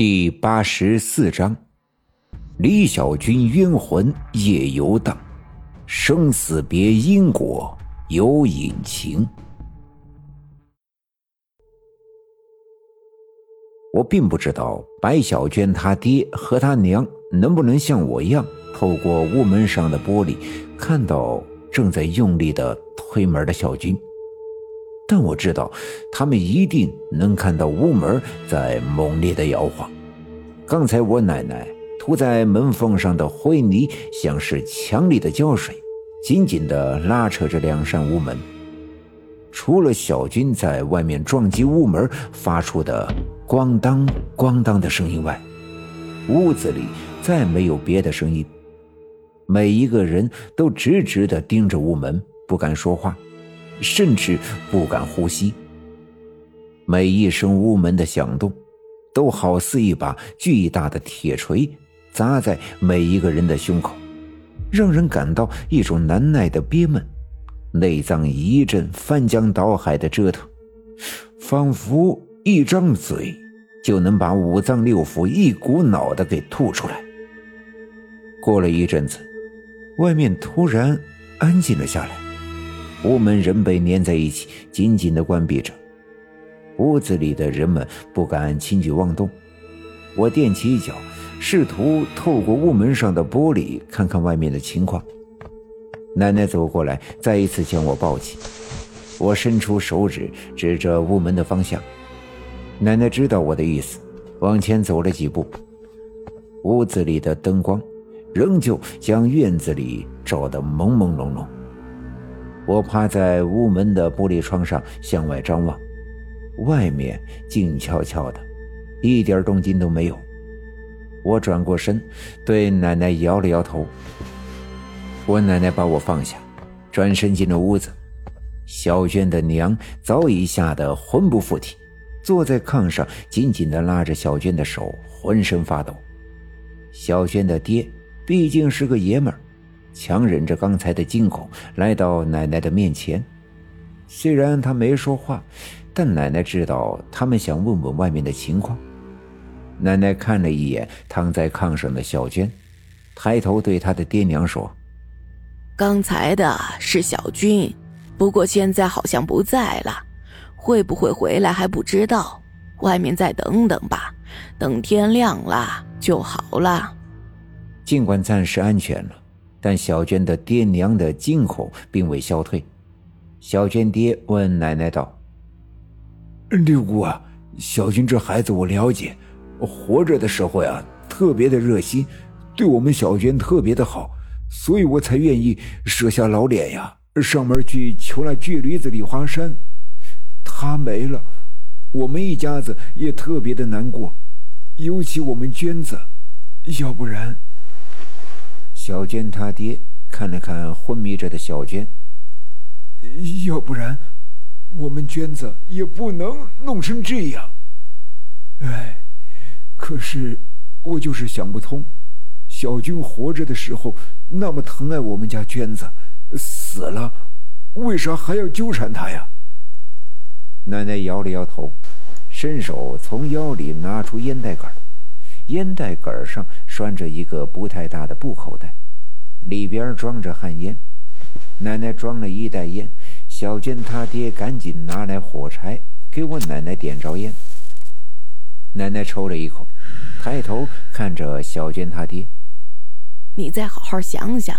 第八十四章，李小军冤魂夜游荡，生死别因果有隐情。我并不知道白小娟她爹和她娘能不能像我一样，透过屋门上的玻璃看到正在用力的推门的小军。但我知道，他们一定能看到屋门在猛烈的摇晃。刚才我奶奶涂在门缝上的灰泥，像是强力的胶水，紧紧地拉扯着两扇屋门。除了小军在外面撞击屋门发出的“咣当咣当”的声音外，屋子里再没有别的声音。每一个人都直直地盯着屋门，不敢说话。甚至不敢呼吸。每一声屋门的响动，都好似一把巨大的铁锤砸在每一个人的胸口，让人感到一种难耐的憋闷，内脏一阵翻江倒海的折腾，仿佛一张嘴就能把五脏六腑一股脑的给吐出来。过了一阵子，外面突然安静了下来。屋门仍被粘在一起，紧紧地关闭着。屋子里的人们不敢轻举妄动。我踮起脚，试图透过屋门上的玻璃看看外面的情况。奶奶走过来，再一次将我抱起。我伸出手指指着屋门的方向。奶奶知道我的意思，往前走了几步。屋子里的灯光仍旧将院子里照得朦朦胧胧。我趴在屋门的玻璃窗上向外张望，外面静悄悄的，一点动静都没有。我转过身，对奶奶摇了摇头。我奶奶把我放下，转身进了屋子。小娟的娘早已吓得魂不附体，坐在炕上，紧紧地拉着小娟的手，浑身发抖。小娟的爹毕竟是个爷们儿。强忍着刚才的惊恐，来到奶奶的面前。虽然他没说话，但奶奶知道他们想问问外面的情况。奶奶看了一眼躺在炕上的小娟，抬头对她的爹娘说：“刚才的是小军，不过现在好像不在了，会不会回来还不知道。外面再等等吧，等天亮了就好了。尽管暂时安全了。”但小娟的爹娘的惊恐并未消退。小娟爹问奶奶道：“六姑啊，小军这孩子我了解，活着的时候呀，特别的热心，对我们小娟特别的好，所以我才愿意舍下老脸呀，上门去求那巨驴子李华山。他没了，我们一家子也特别的难过，尤其我们娟子，要不然……”小娟他爹看了看昏迷着的小娟，要不然我们娟子也不能弄成这样。哎，可是我就是想不通，小军活着的时候那么疼爱我们家娟子，死了为啥还要纠缠他呀？奶奶摇了摇头，伸手从腰里拿出烟袋杆。烟袋杆上拴着一个不太大的布口袋，里边装着旱烟。奶奶装了一袋烟，小娟他爹赶紧拿来火柴给我奶奶点着烟。奶奶抽了一口，抬头看着小娟他爹：“你再好好想想，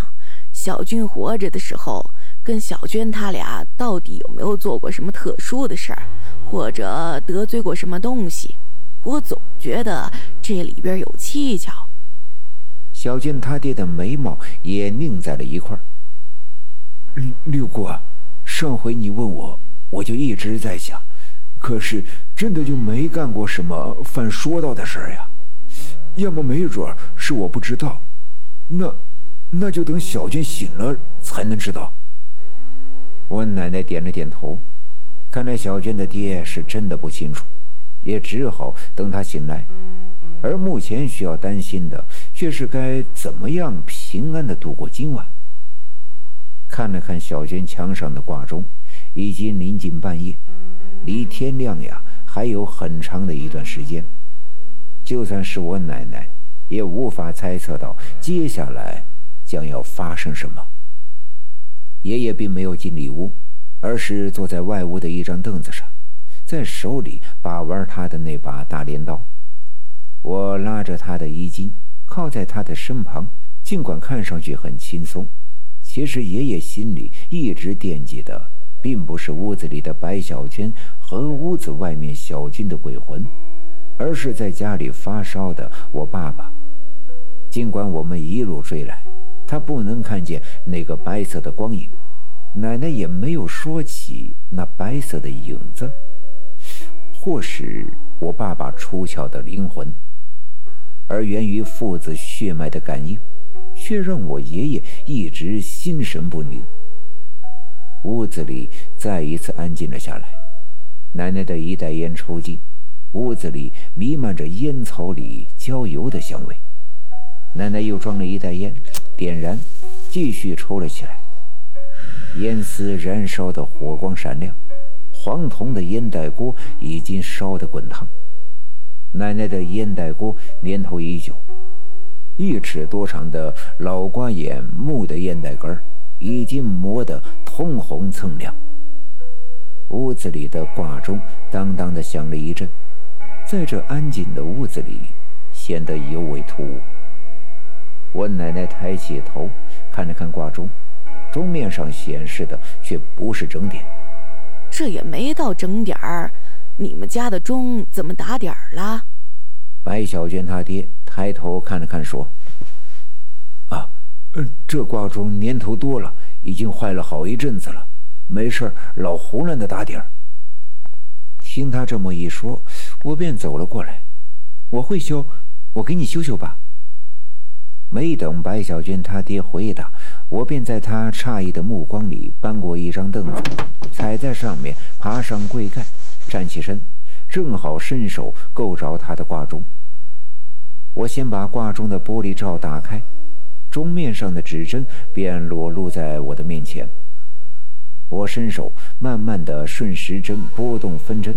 小军活着的时候，跟小娟他俩到底有没有做过什么特殊的事儿，或者得罪过什么东西？”我总觉得这里边有蹊跷。小娟他爹的眉毛也拧在了一块六姑，上回你问我，我就一直在想，可是真的就没干过什么犯说道的事儿呀。要么没准是我不知道，那那就等小娟醒了才能知道。我奶奶点了点头，看来小娟的爹是真的不清楚。也只好等他醒来，而目前需要担心的却是该怎么样平安的度过今晚。看了看小娟墙上的挂钟，已经临近半夜，离天亮呀还有很长的一段时间。就算是我奶奶，也无法猜测到接下来将要发生什么。爷爷并没有进里屋，而是坐在外屋的一张凳子上，在手里把玩他的那把大镰刀。我拉着他的衣襟，靠在他的身旁，尽管看上去很轻松，其实爷爷心里一直惦记的，并不是屋子里的白小娟和屋子外面小军的鬼魂，而是在家里发烧的我爸爸。尽管我们一路追来。他不能看见那个白色的光影，奶奶也没有说起那白色的影子，或是我爸爸出窍的灵魂，而源于父子血脉的感应，却让我爷爷一直心神不宁。屋子里再一次安静了下来，奶奶的一袋烟抽尽，屋子里弥漫着烟草里焦油的香味。奶奶又装了一袋烟，点燃，继续抽了起来。烟丝燃烧的火光闪亮，黄铜的烟袋锅已经烧得滚烫。奶奶的烟袋锅年头已久，一尺多长的老瓜眼木的烟袋根已经磨得通红锃亮。屋子里的挂钟当当的响了一阵，在这安静的屋子里显得尤为突兀。我奶奶抬起头，看了看挂钟，钟面上显示的却不是整点。这也没到整点儿，你们家的钟怎么打点儿了？白小娟她爹抬头看了看，说：“啊，嗯这挂钟年头多了，已经坏了好一阵子了，没事老胡乱的打点儿。”听他这么一说，我便走了过来。我会修，我给你修修吧。没等白小娟她爹回答，我便在他诧异的目光里搬过一张凳子，踩在上面，爬上柜盖，站起身，正好伸手够着他的挂钟。我先把挂钟的玻璃罩打开，钟面上的指针便裸露在我的面前。我伸手慢慢的顺时针拨动分针，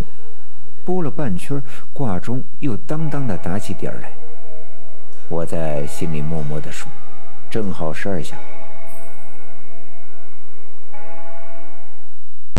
拨了半圈，挂钟又当当的打起点来。我在心里默默地数，正好十二下。